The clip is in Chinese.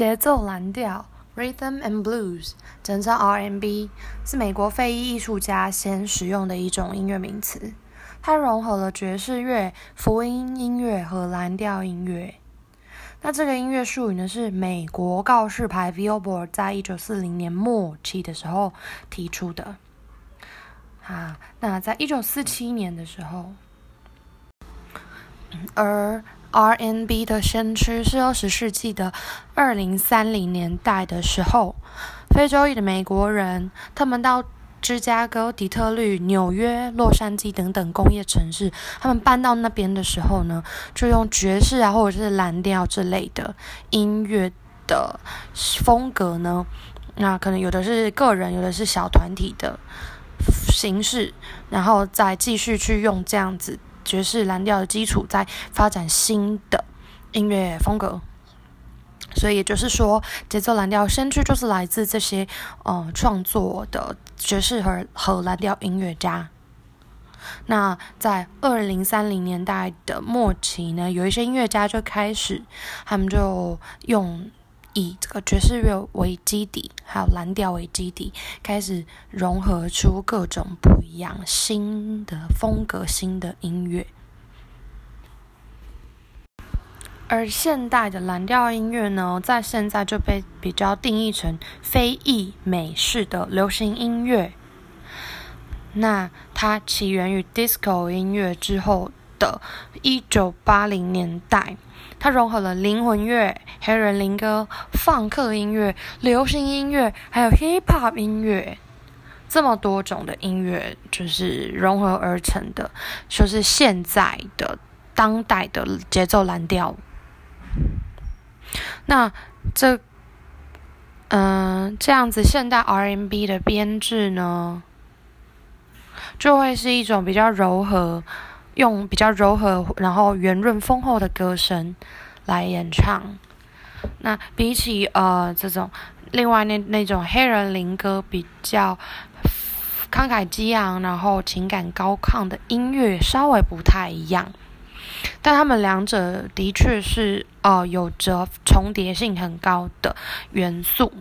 节奏蓝调 （Rhythm and Blues），简称 R&B，是美国非裔艺术家先使用的一种音乐名词。它融合了爵士乐、福音音乐和蓝调音乐。那这个音乐术语呢，是美国告示牌 Billboard 在一九四零年末期的时候提出的。啊，那在一九四七年的时候，而 RNB 的先驱是二十世纪的二零三零年代的时候，非洲裔的美国人，他们到芝加哥、底特律、纽约、洛杉矶等等工业城市，他们搬到那边的时候呢，就用爵士啊，或者是蓝调之类的音乐的风格呢，那可能有的是个人，有的是小团体的形式，然后再继续去用这样子。爵士蓝调的基础，在发展新的音乐风格，所以也就是说，节奏蓝调先驱就是来自这些呃创作的爵士和和蓝调音乐家。那在二零三零年代的末期呢，有一些音乐家就开始，他们就用。以这个爵士乐为基底，还有蓝调为基底，开始融合出各种不一样新的风格、新的音乐。而现代的蓝调音乐呢，在现在就被比较定义成非裔美式的流行音乐。那它起源于 disco 音乐之后的一九八零年代。它融合了灵魂乐、黑人灵歌、放克音乐、流行音乐，还有 hip hop 音乐，这么多种的音乐就是融合而成的，就是现在的当代的节奏蓝调。那这，嗯，这样子现代 R&B 的编制呢，就会是一种比较柔和。用比较柔和、然后圆润丰厚的歌声来演唱。那比起呃这种另外那那种黑人灵歌比较慷慨激昂，然后情感高亢的音乐稍微不太一样。但他们两者的确是呃有着重叠性很高的元素。